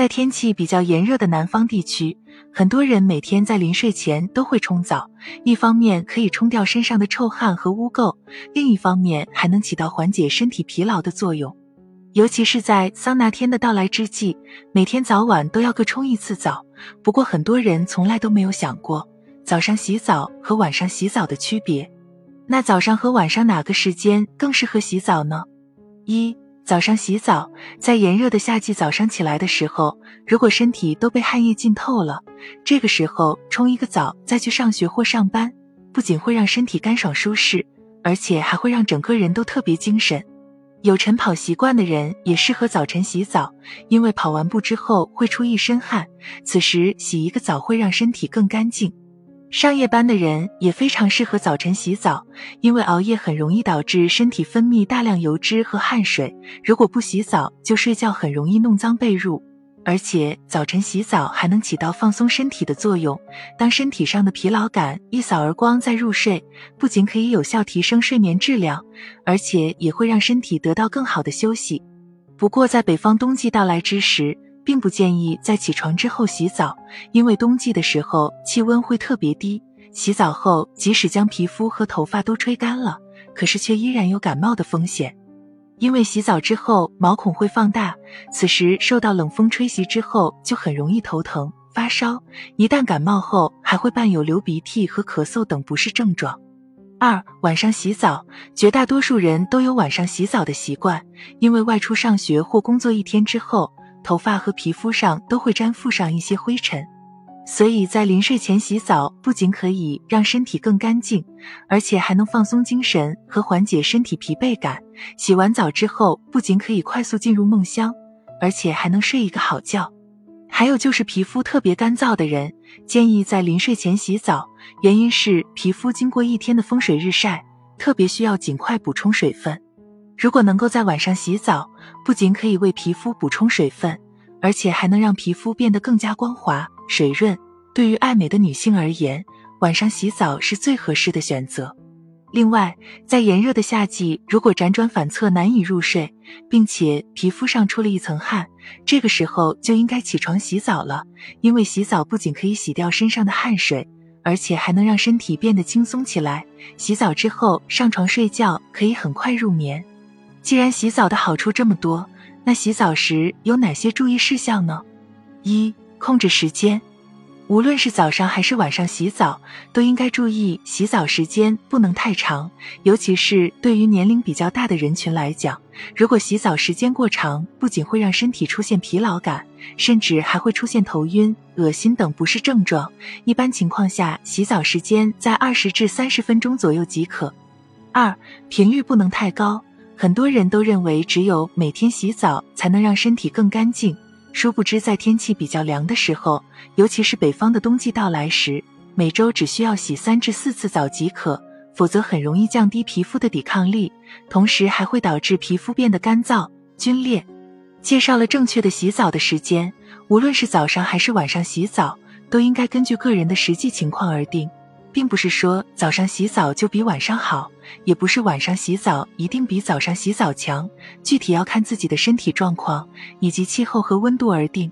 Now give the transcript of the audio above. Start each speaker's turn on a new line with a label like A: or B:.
A: 在天气比较炎热的南方地区，很多人每天在临睡前都会冲澡，一方面可以冲掉身上的臭汗和污垢，另一方面还能起到缓解身体疲劳的作用。尤其是在桑拿天的到来之际，每天早晚都要各冲一次澡。不过，很多人从来都没有想过早上洗澡和晚上洗澡的区别。那早上和晚上哪个时间更适合洗澡呢？一早上洗澡，在炎热的夏季早上起来的时候，如果身体都被汗液浸透了，这个时候冲一个澡再去上学或上班，不仅会让身体干爽舒适，而且还会让整个人都特别精神。有晨跑习惯的人也适合早晨洗澡，因为跑完步之后会出一身汗，此时洗一个澡会让身体更干净。上夜班的人也非常适合早晨洗澡，因为熬夜很容易导致身体分泌大量油脂和汗水，如果不洗澡就睡觉，很容易弄脏被褥。而且早晨洗澡还能起到放松身体的作用，当身体上的疲劳感一扫而光再入睡，不仅可以有效提升睡眠质量，而且也会让身体得到更好的休息。不过在北方冬季到来之时，并不建议在起床之后洗澡，因为冬季的时候气温会特别低。洗澡后，即使将皮肤和头发都吹干了，可是却依然有感冒的风险。因为洗澡之后毛孔会放大，此时受到冷风吹袭之后就很容易头疼、发烧，一旦感冒后还会伴有流鼻涕和咳嗽等不适症状。二、晚上洗澡，绝大多数人都有晚上洗澡的习惯，因为外出上学或工作一天之后。头发和皮肤上都会粘附上一些灰尘，所以在临睡前洗澡不仅可以让身体更干净，而且还能放松精神和缓解身体疲惫感。洗完澡之后，不仅可以快速进入梦乡，而且还能睡一个好觉。还有就是皮肤特别干燥的人，建议在临睡前洗澡，原因是皮肤经过一天的风水日晒，特别需要尽快补充水分。如果能够在晚上洗澡，不仅可以为皮肤补充水分，而且还能让皮肤变得更加光滑、水润。对于爱美的女性而言，晚上洗澡是最合适的选择。另外，在炎热的夏季，如果辗转反侧难以入睡，并且皮肤上出了一层汗，这个时候就应该起床洗澡了。因为洗澡不仅可以洗掉身上的汗水，而且还能让身体变得轻松起来。洗澡之后上床睡觉，可以很快入眠。既然洗澡的好处这么多，那洗澡时有哪些注意事项呢？一、控制时间，无论是早上还是晚上洗澡，都应该注意洗澡时间不能太长，尤其是对于年龄比较大的人群来讲，如果洗澡时间过长，不仅会让身体出现疲劳感，甚至还会出现头晕、恶心等不适症状。一般情况下，洗澡时间在二十至三十分钟左右即可。二、频率不能太高。很多人都认为只有每天洗澡才能让身体更干净，殊不知在天气比较凉的时候，尤其是北方的冬季到来时，每周只需要洗三至四次澡即可，否则很容易降低皮肤的抵抗力，同时还会导致皮肤变得干燥、皲裂。介绍了正确的洗澡的时间，无论是早上还是晚上洗澡，都应该根据个人的实际情况而定。并不是说早上洗澡就比晚上好，也不是晚上洗澡一定比早上洗澡强，具体要看自己的身体状况以及气候和温度而定。